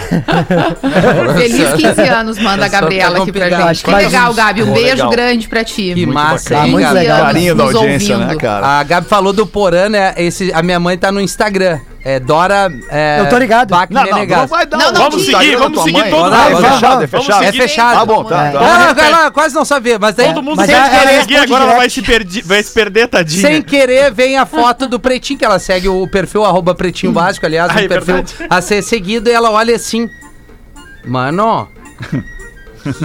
Feliz 15 anos, manda a Gabriela aqui pra pegar. gente. Que legal, uns. Gabi. Um Pô, beijo legal. grande pra ti. Que massa, hein, Muito Gabi? legal. Carinho da nos audiência, né, ouvindo. cara? A Gabi falou do Porã, né? Esse, a minha mãe tá no Instagram. É Dora. É, Eu tô ligado. Bach Não, não, não vai dar. Não, não, Vamos seguir, vamos seguir mãe. todo Não, É fechado, é fechado. É fechado. Tá bom, tá. É. tá. Ah, ela quase não sabia, mas daí. Todo mundo Mas sem ela- querer responde agora ela vai se, perdi, vai se perder, tadinha. Sem querer, vem a foto do Pretinho, que ela segue o perfil arroba Pretinho Básico, aliás, Ah, um perfil verdade. a ser seguido, e ela olha assim. Mano,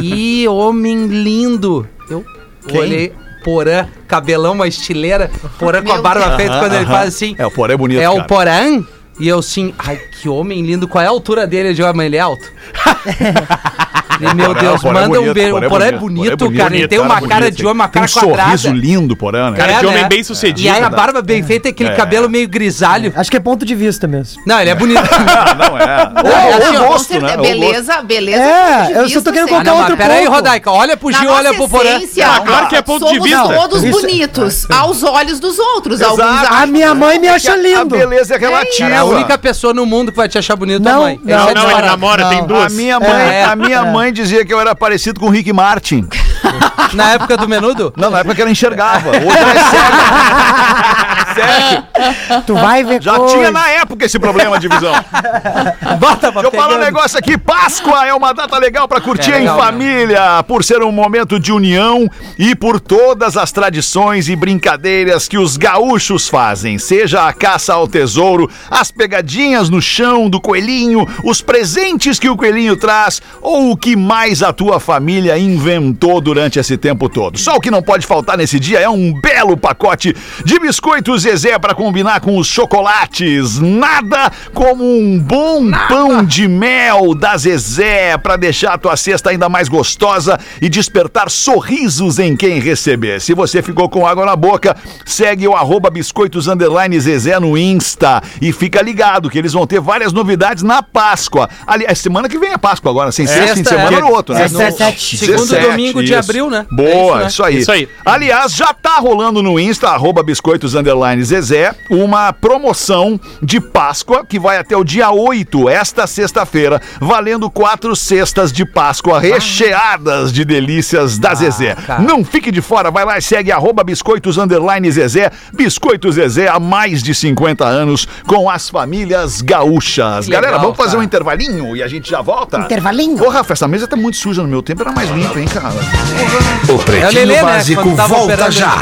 que homem lindo. Eu olhei, Porã, cabelão, uma estileira, Porã com a barba feita, quando ele faz assim. É, o porém é bonito, É o cara. Porã? E eu assim, ai, que homem lindo. Qual é a altura dele? Eu digo, ah, mas ele é alto. E, meu Deus, Porã é manda um beijo. Porã é O Porã é bonito, é cara. Ele tem uma cara de homem, uma Tem cara um quadrada. sorriso lindo, porã, né? Cara de É, homem né? bem sucedido. E aí a barba bem feita, aquele É. cabelo meio grisalho. Acho que é ponto de vista mesmo. Não, ele é bonito. Não é. É, assim, Ou Com gosto, né? Beleza, beleza. É, ponto eu só tô querendo contar Ah, outro mas peraí, ponto. Rodaica. Olha pro Gil, olha pro Porã. claro que é ponto de vista. todos bonitos, aos olhos dos outros. A minha mãe me acha A lindo. beleza é relativa. Cara, a única pessoa no mundo que vai te achar bonito é a Não, mãe. não, é Não, não, ele namora, tem Não. A duas. minha mãe, É. a minha mãe dizia que eu era parecido com o Rick Martin. Na época do menudo? Não, na época que ela enxergava. Hoje ela é cega. Sério. Tu vai ver Já coisa. tinha na época esse problema de visão. Bota pra Deixa eu falar um negócio aqui. Páscoa é uma data legal pra curtir É legal em família, por ser um momento de união e por todas as tradições e brincadeiras que os gaúchos fazem. Seja a caça ao tesouro, as pegadinhas no chão do coelhinho, os presentes que o coelhinho traz ou o que mais a tua família inventou durante esse tempo todo. Só o que não pode faltar nesse dia é um belo pacote de biscoitos Zezé para combinar com os chocolates. Nada como um bom pão de mel da Zezé para deixar a tua cesta ainda mais gostosa e despertar sorrisos em quem receber. Se você ficou com água na boca, segue o arroba biscoitos underline Zezé no Insta e fica ligado que eles vão ter várias novidades na Páscoa. Aliás, semana que vem é Páscoa agora, sem ser Sexta, fim de semana é. no outro, né? É 17. Segundo 17, domingo de isso. abril, né? Boa, É isso, isso, né? aí. Isso aí. Aliás, já tá rolando no Insta, arroba biscoitos underline Zezé, uma promoção de Páscoa que vai até o dia 8, esta sexta-feira, valendo quatro cestas de Páscoa recheadas de delícias da Zezé. cara. Não fique de fora, vai lá e segue arroba biscoitos underline Zezé, Biscoitos Zezé há mais de 50 anos com as famílias gaúchas. Que Galera, legal, vamos fazer cara. um intervalinho e a gente já volta? Intervalinho? Ô, Rafa, essa mesa tá muito suja no meu tempo, era mais limpa, hein, cara? O É o Pretinho Lelê, né? Básico tava volta operando já.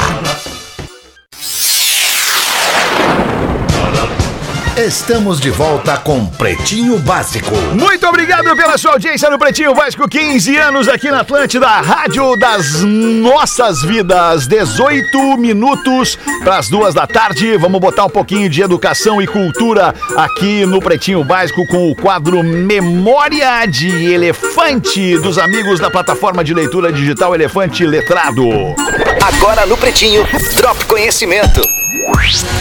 Estamos de volta com Pretinho Básico. Muito obrigado pela sua audiência no Pretinho Vasco, 15 anos aqui na Atlântida, Rádio das Nossas Vidas, 18 minutos para as duas da tarde. Vamos botar um pouquinho de educação e cultura aqui no Pretinho Básico com o quadro Memória de Elefante dos amigos da plataforma de leitura digital Elefante Letrado. Agora no Pretinho, Drop Conhecimento.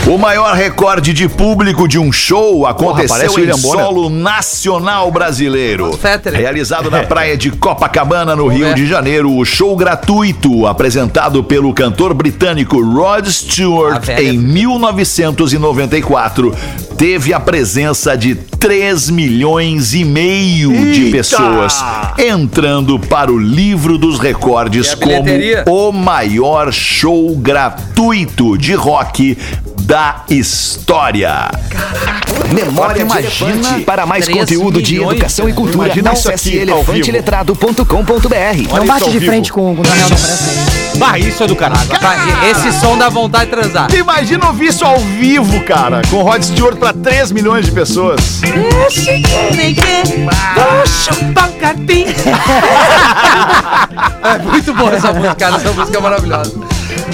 O maior recorde de público de um show aconteceu parece em solo nacional brasileiro. Fetter. Realizado na praia de Copacabana, no Rio ver. de Janeiro, o show gratuito apresentado pelo cantor britânico Rod Stewart velha. em 1994 teve a presença de 3 milhões e meio de Eita! pessoas, entrando para o livro dos recordes como o maior show gratuito de rock da história. Memória de Imagina. Para mais conteúdo de educação e cultura, Imagina acesse elefanteletrado.com.br. Não bate de frente com, o Daniel, não parece. Bah, isso é do caralho. Esse som dá vontade de transar. Imagina ouvir isso ao vivo, cara, com Rod Stewart pra 3 milhões de pessoas. É muito boa essa música, cara. Essa música é maravilhosa.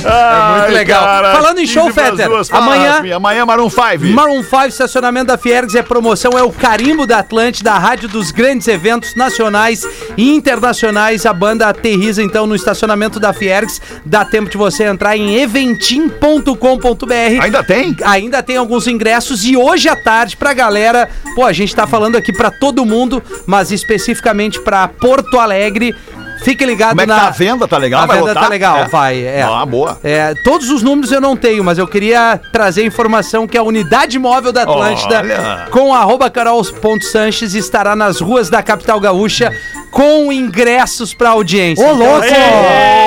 É muito legal. Falando em show, Fetter, amanhã- Amanhã Maroon 5. Maroon 5, estacionamento da Fiergs é promoção, é o carimbo da Atlântida, a rádio dos grandes eventos nacionais e internacionais. A banda aterriza então no estacionamento da Fiergs. Dá tempo de você entrar em eventim.com.br. Ainda tem? Ainda tem alguns ingressos e hoje à tarde pra galera, pô, a gente tá falando aqui pra todo mundo, mas especificamente pra Porto Alegre. Fique ligado Como é que na tá a venda? Tá legal? A Vai venda lotar? tá legal, É. vai. É. Ah, boa. É, todos os números eu não tenho, mas eu queria trazer a informação que a unidade móvel da Atlântida, Olha. com arroba carol.sanches, estará nas ruas da capital gaúcha com ingressos pra audiência. Ô, louco! assim, Boa!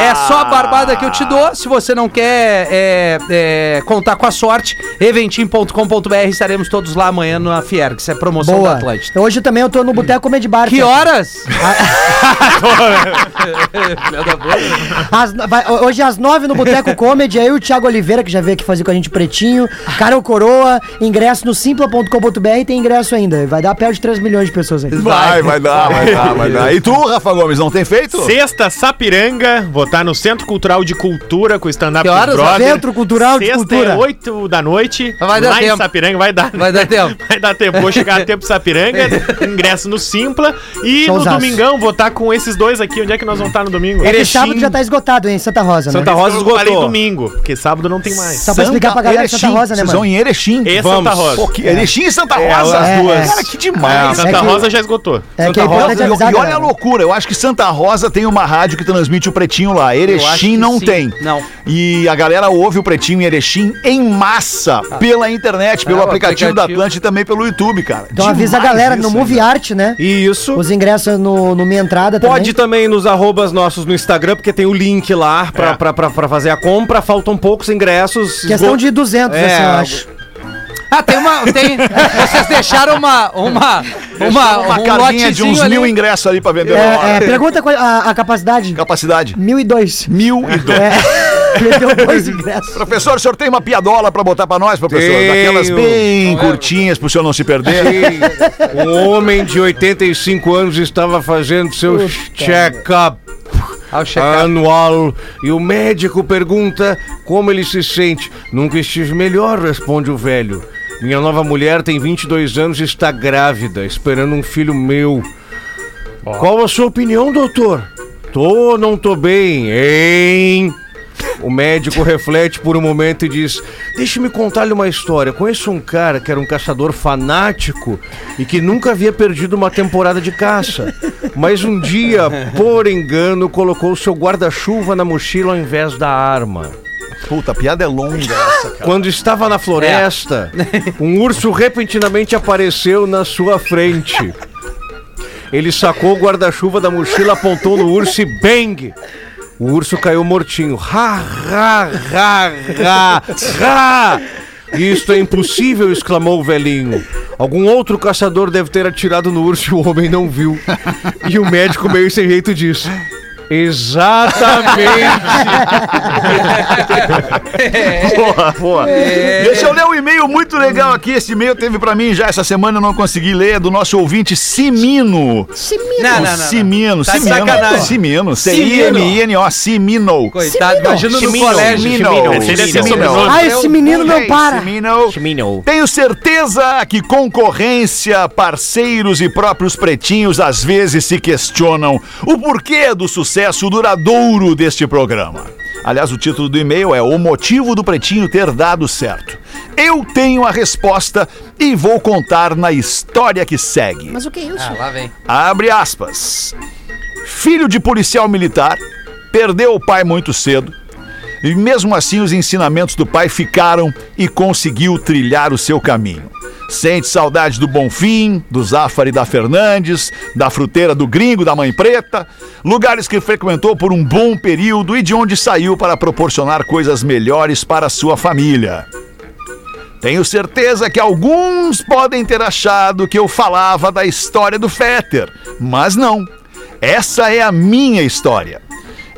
É só a barbada que eu te dou. Se você não quer é, é, contar com a sorte, eventim.com.br, estaremos todos lá amanhã na Fiergs. É promoção da Boa. Atlântida. Hoje também eu tô no Boteco Comedy Bar. Que horas? Às- vai- hoje às nove no Boteco Comedy, aí o Thiago Oliveira, que já veio aqui fazer com a gente pretinho, Carol Coroa, ingresso no simpla.com.br e tem ingresso ainda. Vai dar perto de 3 milhões de pessoas aí. Vai, vai dar, vai dar, vai dar. E tu, Rafa Gomes, não tem feito? Sexta, Sapiranga, vou estar no Centro Cultural de Cultura com o stand-up Que horas? Brother. Centro Cultural de Sexta Cultura. é 8 da noite, Vai dar lá em tempo. Sapiranga, vai dar. Vai dar tempo. Vai dar tempo, vou chegar a tempo em Sapiranga, ingresso no Simpla e Showzaço. no domingão vou estar com esses dois aqui, onde é que nós vamos estar no domingo? É que sábado já tá esgotado, hein, em Santa Rosa, Santa né? Rosa Eu falei esgotou. domingo, porque sábado não tem mais. Só pra explicar pra galera de Santa Erechim. Rosa, né, Vocês mano? vão em Erechim. E Vamos. Santa Rosa. Pô, que- Erechim e Santa É, Rosa. as duas. Cara, que demais. Santa É que- Rosa já esgotou. É que é Santa Rosa, E, e olha a loucura, eu acho que Santa Rosa tem uma rádio que transmite o Pretinho lá. Erechim não sim. tem. Não. E a galera ouve o Pretinho em Erechim em massa, pela internet, pelo É, o aplicativo, da aplicativo. Atlântica e também pelo YouTube, cara. Então avisa a Demais galera no Movie. Art, né? Isso. Os ingressos no, no Minha Entrada Pode também. também nos arrobas nossos no Instagram, porque tem o link lá pra, É. pra, pra, pra fazer a compra. Faltam poucos ingressos. Questão Esgo- de 200, É, assim, eu acho. Ah, tem uma. Tem, vocês deixaram uma. Uma. Uma, Uma um carguinha de uns lotezinho mil ali. ingressos ali pra vender na hora. É, é, pergunta qual a, a capacidade. Capacidade. 1002. Mil e dois. É, vendeu dois ingressos. Professor, o senhor tem uma piadola pra botar pra nós, professor? Tenho. Daquelas bem curtinhas pro senhor não se perder. Um homem de 85 anos estava fazendo seu check-up Ah, o check-up. anual e o médico pergunta como ele se sente. Nunca estive melhor, responde o velho. Minha nova mulher tem 22 anos e está grávida, esperando um filho meu. Qual a sua opinião, doutor? Tô ou não tô bem, hein? O médico reflete por um momento e diz: Deixe-me contar-lhe uma história. Conheço um cara que era um caçador fanático e que nunca havia perdido uma temporada de caça. Mas um dia, por engano, colocou seu guarda-chuva na mochila ao invés da arma. Puta, a piada é longa essa, cara. Quando estava na floresta, um urso repentinamente apareceu na sua frente. Ele sacou o guarda-chuva da mochila, apontou no urso e bang! O urso caiu mortinho. Ha, ha, ha, ha, ha! Isto é impossível, exclamou o velhinho. Algum outro caçador deve ter atirado no urso e o homem não viu. E o médico meio sem jeito disse. Exatamente! Boa, boa. Deixa eu ler um e-mail muito legal aqui. Esse e-mail teve pra mim já essa semana, eu não consegui ler, é do nosso ouvinte Simino. Não, não, não. Simino, Tá Simino. sacanagem. Simino, C-I-M-I-N-O, Simino. Coitado, imagina no Simino, colégio. Simino. Simino. Ah, esse menino não para. Simino. Tenho certeza que concorrência, parceiros e próprios pretinhos às vezes se questionam o porquê do sucesso duradouro deste programa. Aliás, o título do e-mail é O Motivo do Pretinho Ter Dado Certo. Eu tenho a resposta e vou contar na história que segue. Mas o que é isso? Ah, lá vem. Abre aspas. Filho de policial militar, perdeu o pai muito cedo. E mesmo assim os ensinamentos do pai ficaram e conseguiu trilhar o seu caminho. Sente saudade do Bonfim, do Zafari da Fernandes, da fruteira do Gringo, da Mãe Preta, lugares que frequentou por um bom período e de onde saiu para proporcionar coisas melhores para sua família. Tenho certeza que alguns podem ter achado que eu falava da história do Fetter, mas não. Essa é a minha história.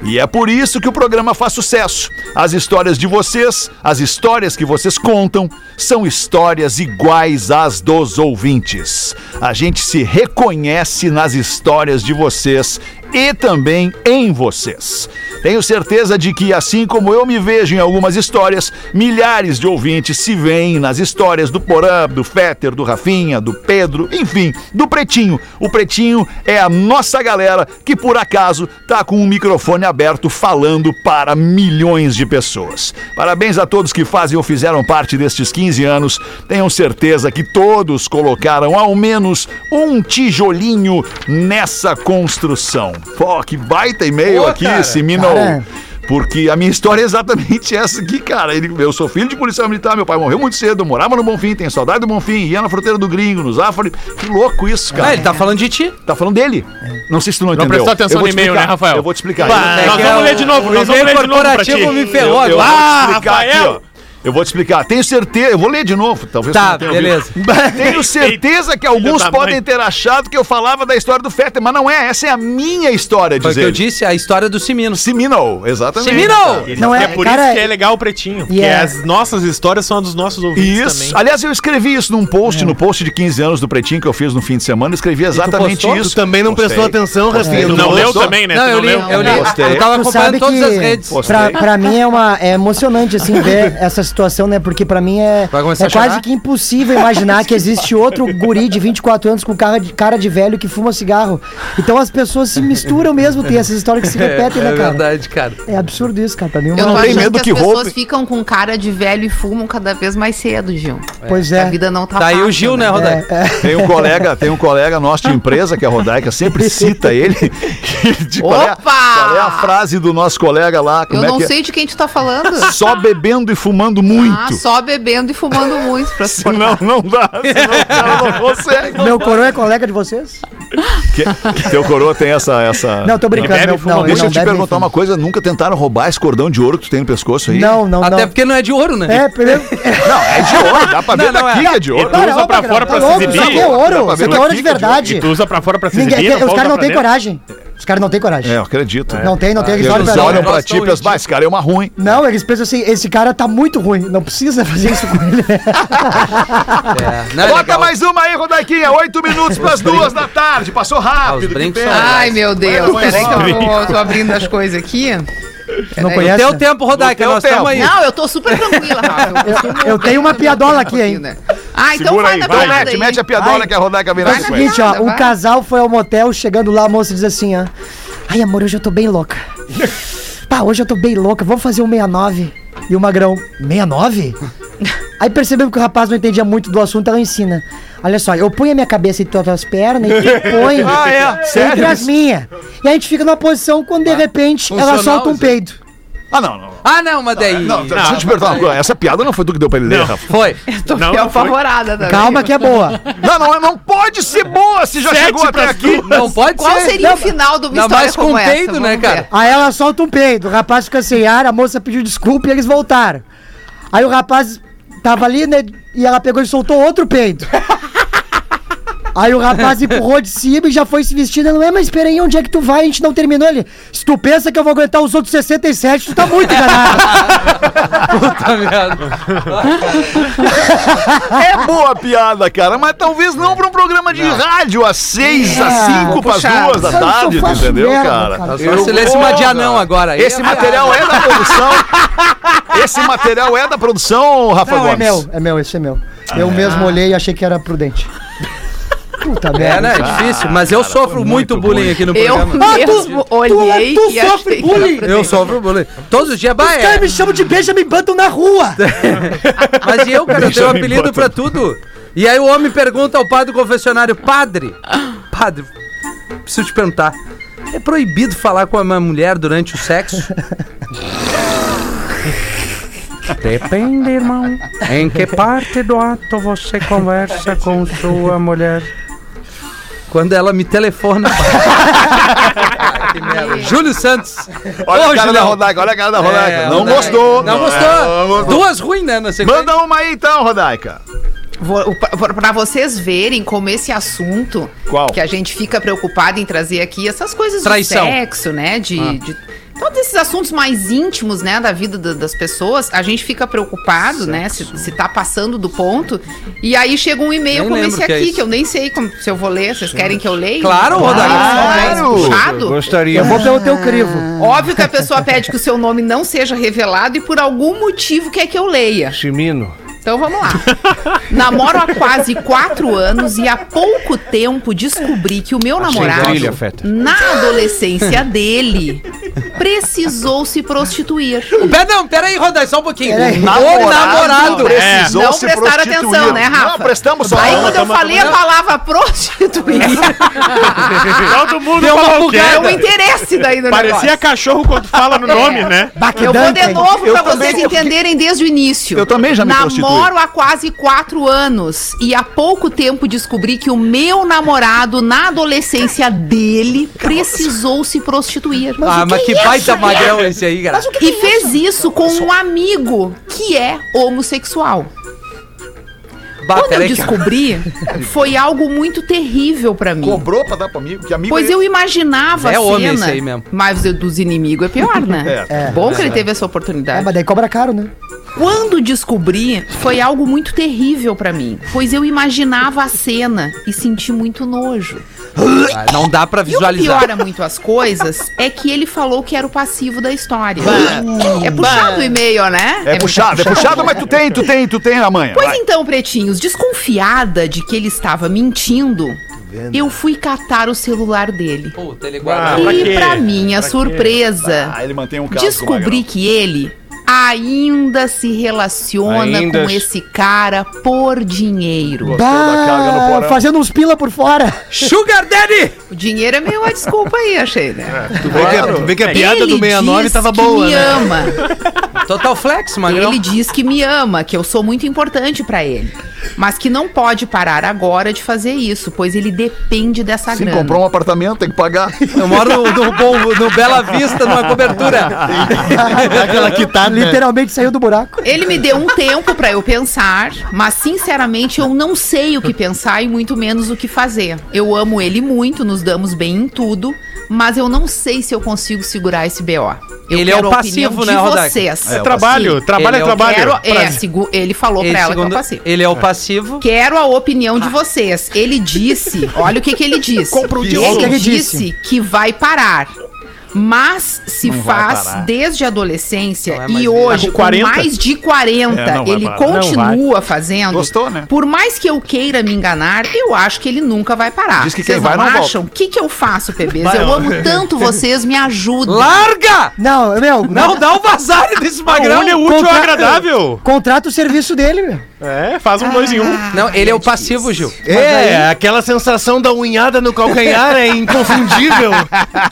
E é por isso que o programa faz sucesso. As histórias de vocês, as histórias que vocês contam, são histórias iguais às dos ouvintes. A gente se reconhece nas histórias de vocês e também em vocês. Tenho certeza de que, assim como eu me vejo em algumas histórias, milhares de ouvintes se veem nas histórias do Porã, do Fetter, do Rafinha, do Pedro, enfim, do Pretinho. O Pretinho é a nossa galera que, por acaso, tá com o microfone aberto falando para milhões de pessoas. Parabéns a todos que fazem ou fizeram parte destes 15 anos. Tenham certeza que todos colocaram ao menos um tijolinho nessa construção. Pô, que baita e-mail Pô, aqui, cara. esse Cara. Porque a minha história é exatamente essa aqui, cara. Ele- eu sou filho de policial militar, meu pai morreu muito cedo, eu morava no Bonfim, tenho saudade do Bonfim, ia na fronteira do Gringo, no Zafari. Que louco isso, cara. Ah, ele tá falando de ti. Tá falando dele. Não sei se tu não, Não entendeu. prestou atenção Eu no e-mail, né, Rafael? Eu vou te explicar. Bah, Eu- nós É que vamos é ler de novo, o nós vamos e-mail ler de novo pra corporativo ti. me eu, ferrou eu te Ah, aqui, Rafael! ó. Eu vou te explicar. Tenho certeza. Eu vou ler de novo, talvez Tá, tenha ouvido. beleza. Tenho certeza que alguns podem ter achado que eu falava da história do Fetter, mas não é. Essa é a minha história, Foi o diz que eu ele. disse, a história do Simino. Simino, exatamente. Simino! Ele- Não é- é por cara, isso que é legal o pretinho. e Que é- as nossas histórias são as dos nossos ouvintes Isso. também. Aliás, eu escrevi isso num post, no post de 15 anos do Pretinho que eu fiz no fim de semana. Eu escrevi exatamente postou? isso. Tu também não Postei. prestou atenção, Rafinha. Tu não leu também, né? Não, Tu eu li, não, eu li. Eu tava Tu acompanhando todas as redes. Pra, pra mim é uma é emocionante assim ver essa situação, né? Porque pra mim é, é a quase que impossível imaginar que existe outro guri de 24 anos com cara de, cara de velho que fuma cigarro. Então as pessoas se misturam mesmo, tem essas histórias que se repetem, é, né, é cara? verdade, cara. É absurdo isso, cara. Pra mim é Eu não achando medo que, que as pessoas ficam com cara de velho e fumam cada vez mais cedo, Gil. Pois A é. vida não tá Tá aí o fácil, Gil, né, Rodaica? É, é. Tem um colega, tem um colega nosso de empresa, que é a Rodaica, sempre cita ele. De qual, é, a- Opa! qual é a frase do nosso colega lá? Como Eu é não é? sei de quem tu tá falando. Só bebendo e fumando muito. Ah, só bebendo e fumando muito pra se Senão não dá, senão o cara não consegue. Meu coroa é colega de vocês? Que, teu coroa tem essa. essa... Não, tô brincando. bebe Meu, e fuma não. Deixa não eu te perguntar uma coisa: nunca tentaram roubar esse cordão de ouro que tu tem no pescoço aí? Não, não, Até não. porque não é de ouro, né? É, primeiro... Não, é de ouro, dá pra ver Não, não daqui é. que é de ouro. Tu usa pra fora pra se exibir? Isso aqui é ouro. ver Isso aqui é ouro de é verdade. E tu usa pra fora pra se exibir, os caras não têm coragem. Os caras não têm coragem. É, eu acredito. Não tem, não tem. Eles olham Eles pra olham nós. pra ti e pensam, "Bah, esse cara é uma ruim. Não, eles pensam assim, esse cara tá muito ruim, não precisa fazer isso com ele. É, não, é Bota legal. mais uma aí, Rodaiquinha. Oito minutos pras duas da tarde. Passou Ah, os rápido. são- Ai, meu Deus. Vai, Peraí que eu vou, tô abrindo as coisas aqui. Não Peraí. conhece? Teu né? tempo, Rodaica, nós estamos aí. Não, eu tô super tranquila, Rafa. Eu, Eu tenho uma piadola aqui, hein? né? Ah, então Segura vai aí, na vai, mete, aí. mete a piadola Vai. que a Rodaica vem na Vai na sequência. Seguinte, ó, um casal foi ao motel, chegando lá, a moça diz assim, ó. Ai, amor, hoje eu tô bem louca. Pá, hoje eu tô bem louca, vamos fazer um 69. E o Magrão, 69? Aí percebemos que o rapaz não entendia muito do assunto, ela ensina. Olha só, eu ponho a minha cabeça entre as tuas pernas e tu põe Ah, é? entre Sério? as minhas. E a gente fica numa posição quando de repente ela solta um peido. Ah, não, não. Ah, não, mas daí. Não, deixa eu te perguntar uma coisa. Essa piada não foi tu que deu pra ele ler, Rafa. Foi. Tô Não, não apavorada também. Calma que é boa. Não, não, não pode ser boa se já Sete chegou até aqui. Não pode Qual ser. seria Não, o final Ainda história mais com essa? peido, né, cara? ver. Aí ela solta um peido, o rapaz fica sem ar, a moça pediu desculpa e eles voltaram. Aí o rapaz tava ali, né? E ela pegou e soltou outro peido. Aí o rapaz empurrou de cima e já foi se vestindo. Não é, mas espera aí, onde é que tu vai? A gente não terminou ele. Se tu pensa que eu vou aguentar os outros 67, tu tá muito enganado. Puta merda. É boa piada, cara, mas talvez não pra um programa de rádio às seis, às É, cinco pras puxado. duas da tarde, eu tu entendeu, merda, cara? cara. Só se lesse uma de anão agora. aí Esse é material é da produção. Esse material é da produção, Rafa Não, é Gomes. meu, é meu, esse é meu. Eu mesmo olhei e achei que era prudente. Puta É, merda. né? É difícil, mas eu sofro muito, bullying aqui no Eu programa. Ah, tu- mesmo tu- olhei tu e sofre bullying? Eu sofro bullying. Todos os dias, bah, Os caras é. me chamam de Benjamin Button na rua. Mas e eu, cara, eu tenho um apelido Button. pra tudo. E aí o homem pergunta ao padre do confessionário, padre, padre, preciso te perguntar, é proibido falar com a minha mulher durante o sexo? Depende, irmão. Em que parte do ato você conversa com sua mulher? Quando ela me telefona. que merda. Júlio Santos. Olha Ô, a cara da Julião. Rodaica, olha a cara da Rodaica. É, não Rodaica. gostou. Não É, gostou. não gostou. Duas ruins, né? Na sequência. Manda uma aí então, Rodaica. Vou- pra- Pra vocês verem como esse assunto Qual? que a gente fica preocupado em trazer aqui, essas coisas Traição. de sexo, né? De, de- todos esses assuntos mais íntimos, né, da vida da- das pessoas, a gente fica preocupado, né? Se, se tá passando do ponto. E aí chega um e-mail Nem como lembro esse que é aqui, que eu nem sei como- se eu vou ler. Vocês querem que eu leia? Claro, Rodaica. Claro. Puxado? Gostaria. Eu vou pelo teu crivo. Óbvio que a pessoa pede que o seu nome não seja revelado e por algum motivo quer que eu leia. Chimino. Então vamos lá. Namoro há quase quatro anos e há pouco tempo descobri que o meu namorado, trilha, Feta. na adolescência dele, precisou se prostituir. Pera, não, pera aí, Rodai, só um pouquinho. Pera aí. O namorado. precisou Não se prestaram prostituir. atenção, né, Rafa? Não, prestamos só. Aí quando eu falei a palavra prostituir, Todo mundo Deu uma quê? é o interesse daí no Parecia negócio. cachorro quando fala no nome, né? Eu vou de novo Eu pra também- vocês entenderem desde o início. Eu também já me prostituí. Namoro há quase quatro anos e há pouco tempo descobri que o meu namorado, na adolescência dele, precisou se prostituir. Ah, mas que baita magrão esse aí, cara. E fez isso com um amigo que é homossexual. Quando eu cara. descobri, foi algo muito terrível pra mim. Cobrou pra dar pro amigo? Que amigo Pois é eu imaginava É a homem cena, esse aí mesmo. mas dos inimigos é pior, né? É, Bom que ele teve essa oportunidade. É, mas daí cobra caro, né? Quando descobri, foi algo muito terrível pra mim, pois eu imaginava a cena e senti muito nojo. Ah, Não dá pra E o que visualizar. piora muito as coisas é que ele falou que era o passivo da história. É puxado o e-mail, né? É, puxado, é puxado, mas tu tem, tu tem, tu tem a manha. Pois vai. então, pretinhos, desconfiada de que ele estava mentindo, eu fui catar o celular dele. Puta, ele guarda. pra e quê? pra minha Pra surpresa, Ah, ele mantém um descobri que ele ainda se relaciona Ainda com se- esse cara por dinheiro. Bah, fazendo uns pila por fora. Sugar Daddy! O dinheiro é meio a desculpa aí, achei, né? Tu vê que, a- tu vê que a piada do 69 diz tava que boa, me né? ama. Total flex, magrão. Ele diz que me ama, que eu sou muito importante pra ele. Mas que não pode parar agora de fazer isso, pois ele depende dessa Se grana. comprou um apartamento, tem que pagar. Eu moro no, no, no Bela Vista, numa cobertura. Aquela quitada. Literalmente saiu do buraco. Ele me deu um tempo pra eu pensar, mas sinceramente eu não sei o que pensar e muito menos o que fazer. Eu amo ele muito, nos damos bem em tudo, mas eu não sei se eu consigo segurar esse BO. Eu Ele é o passivo, de né, vocês. É trabalho, Sim. trabalho Ele é é trabalho. Quero, é, ele falou Ele, pra ela que é o segundo- passivo. ele é o passivo. Quero a opinião de vocês. Ele disse, olha o que, que ele disse. Compra o ele, ele disse que vai parar. Mas se Não faz desde a adolescência é e ele. hoje, Tá com com 40? mais de 40, É, ele continua fazendo. Gostou, né? Por mais que eu queira me enganar, eu acho que ele nunca vai parar. Diz que quem Vocês vai não não acham? O que, que eu faço, bebês? Vai, eu amo tanto vocês, me ajudem. Larga! Não, meu. Não dá o vazar desse magrão. É útil agradável. Contrata o serviço dele, meu. É, faz um dois em um. Não, ele é o passivo, Gil. É, aquela sensação da unhada no calcanhar é inconfundível.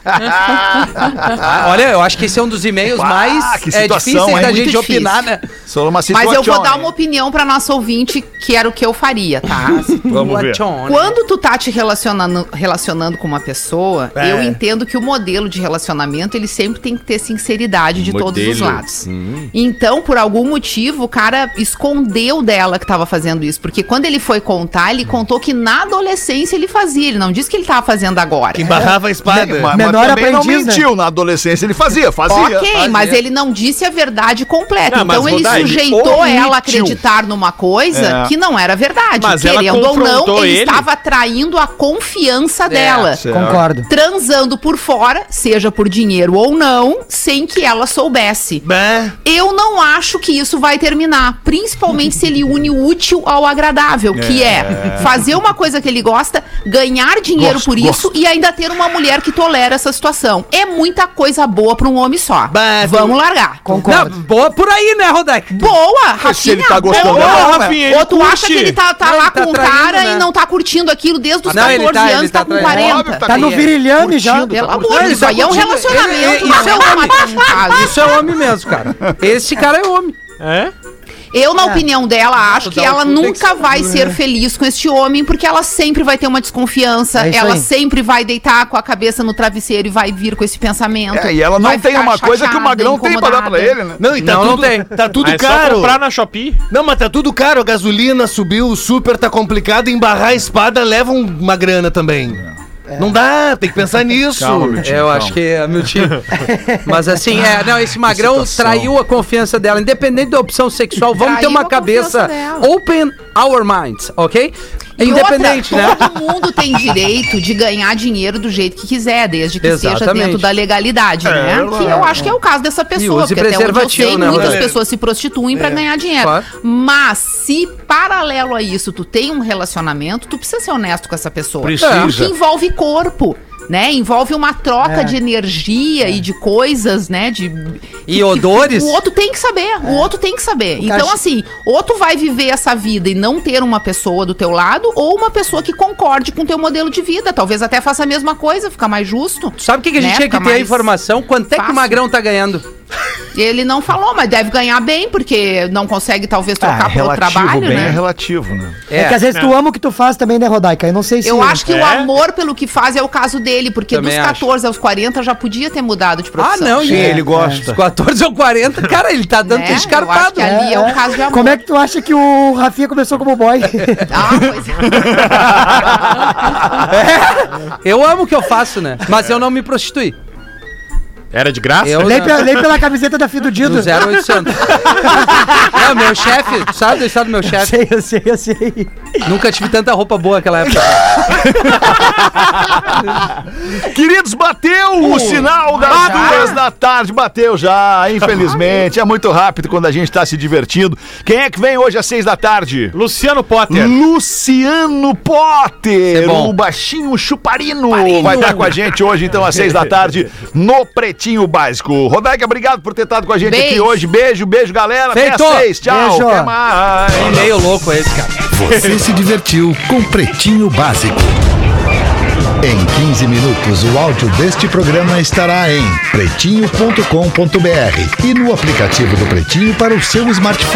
Ah, olha, eu acho que esse é um dos e-mails Ah, mais que é, situação, difíceis hein? da Muito gente difícil. opinar, né? Só uma Mas eu vou dar uma opinião pra nossa ouvinte, que era o que eu faria, tá? Vamos ver. Quando tu tá te relacionando, relacionando com uma pessoa, É. eu entendo que o modelo de relacionamento, ele sempre tem que ter sinceridade de todos os Modelo. lados. Então, por algum motivo, o cara escondeu dela que tava fazendo isso. Porque quando ele foi contar, ele contou que na adolescência ele fazia. Ele não disse que ele tava fazendo agora. Que embarrava a espada. Mas, mas Menor não aprendiz, né? mentiu. Na adolescência ele fazia, fazia. Ok, fazia. mas ele não disse a verdade completa. Não, mas então ele ele sujeitou omitiu. ela a acreditar numa coisa É. que não era verdade. Mas ela Querendo ou não, confrontou ele, ele. estava traindo a confiança dela. certo. Concordo. Transando por fora, seja por dinheiro ou não, sem que ela soubesse. Bah. Eu não acho que isso vai terminar, principalmente se ele une o útil ao agradável, que é fazer uma coisa que ele gosta, ganhar dinheiro Gosto, por isso e ainda ter uma mulher que tolera essa situação. É muita coisa boa pra um homem só. Bah, Vamos largar. Concordo. Não, boa por aí, né, Rodaica? Boa, se ele Rafinha, tá gostando boa. dela, Rafinha, ele Ou tu acha curte. que ele tá, tá Não, lá ele tá com o traindo, cara né? e não tá curtindo aquilo desde os Ah, não, ele 14 tá- ele anos, tá tá, com traindo. 40. Óbvio, Tá no virilhame já. Pelo tá amor, isso tá aí é um relacionamento, ele- é isso é homem. um. Isso é homem mesmo, cara. Esse cara é homem. É? Eu, na opinião dela, acho que ela nunca vai ser feliz com este homem, porque ela sempre vai ter uma desconfiança, É ela aí. sempre vai deitar com a cabeça no travesseiro e vai vir com esse pensamento. É, e ela não tem uma coisa que o chateada, Magrão tem pra dar pra ele, né? Não, e tá Não, tudo, não tem. Tá tudo Ah, é só caro. comprar na Shopee. Não, mas tá tudo caro. A gasolina subiu, o super tá complicado. Embarrar a espada leva um- uma grana também. Não dá, tem que pensar nisso. Calma, meu tio. É, eu calma. acho que é meu time. Mas assim, é, não, esse magrão traiu a confiança dela. Independente da opção sexual, vamos ter Traiu uma a confiança cabeça dela. open our minds, ok? Independente, outra, né? Todo mundo tem direito de ganhar dinheiro do jeito que quiser, desde que seja Exatamente. dentro da legalidade, né? Que eu acho que é o caso dessa pessoa, porque até onde eu sei, né, muitas Roberto? pessoas se prostituem pra ganhar dinheiro. Claro. Mas se paralelo a isso tu tem um relacionamento, tu precisa ser honesto com essa pessoa. Precisa. Porque envolve corpo. Né? Envolve uma troca de energia e de coisas, né? De E odores. o outro tem que saber, o outro tem que saber. então, caixa- assim, ou tu vai viver essa vida e não ter uma pessoa do teu lado, ou uma pessoa que concorde com o teu modelo de vida. Talvez até faça a mesma coisa, fica mais justo. Sabe o que, que a gente Né? tinha que ter a informação? Quanto é que o magrão tá ganhando? Ele não falou, mas deve ganhar bem, porque não consegue talvez Ah, trocar outro trabalho, bem é né? relativo, né? É, que às vezes tu ama o que tu faz também, né, Rodaica? Eu não sei se. Eu acho que o É? amor pelo que faz é o caso dele, porque Também dos acho. 14 aos 40 já podia ter mudado de Ah, profissão. não, Sim, gente. ele Os gosta. 14 ou 40, cara, ele tá dando Né? Acho que ali é, um caso de amor. Como é que tu acha que o Rafinha começou como boy? Ah, pois é. Eu amo o que eu faço, né? Mas eu não me prostituí. Era de graça? Eu nem, não. pe- nem pela camiseta da Fido Dido. Do 0800. é, o meu chefe, tu sabe da história do meu chefe? Sei, eu sei, eu sei. Nunca tive tanta roupa boa naquela época. Queridos, bateu o sinal das duas da tarde. Bateu já, infelizmente. É muito rápido quando a gente tá se divertindo. Quem é que vem hoje às seis da tarde? Luciano Potter. Luciano Potter, É bom. o baixinho chuparino, vai estar com a gente hoje, então, às seis da tarde, no Pretinho Básico. Rodaica, obrigado por ter estado com a gente aqui Beijo. hoje. Beijo, beijo, galera. Feito. Até seis. Tchau. Beijo. Até mais. Meio louco esse, cara. Você se divertiu com Pretinho Básico. Em 15 minutos, o áudio deste programa estará em pretinho.com.br e no aplicativo do Pretinho para o seu smartphone.